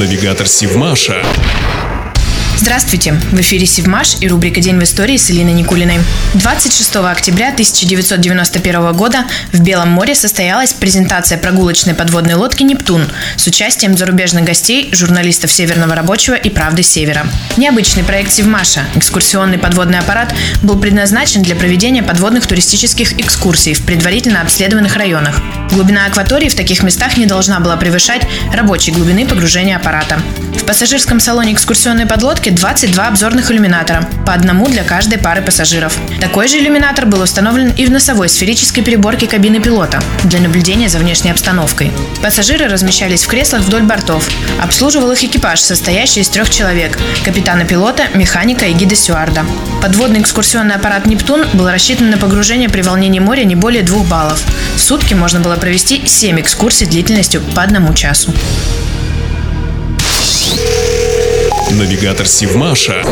Навигатор Сивмаша. Здравствуйте! В эфире Севмаш и рубрика «День в истории» с Элиной Никулиной. 26 октября 1991 года в Белом море состоялась презентация прогулочной подводной лодки «Нептун» с участием зарубежных гостей, журналистов «Северного рабочего» и «Правды Севера». Необычный проект Севмаша, экскурсионный подводный аппарат, был предназначен для проведения подводных туристических экскурсий в предварительно обследованных районах. Глубина акватории в таких местах не должна была превышать рабочей глубины погружения аппарата. В пассажирском салоне экскурсионной подлодки 22 обзорных иллюминатора, по одному для каждой пары пассажиров. Такой же иллюминатор был установлен и в носовой сферической переборке кабины пилота для наблюдения за внешней обстановкой. Пассажиры размещались в креслах вдоль бортов. Обслуживал их экипаж, состоящий из трех человек – капитана пилота, механика и гида стюарда. Подводный экскурсионный аппарат «Нептун» был рассчитан на погружение при волнении моря не более двух баллов. Сутки можно было провести 7 экскурсий длительностью по одному часу. Навигатор Сивмаша.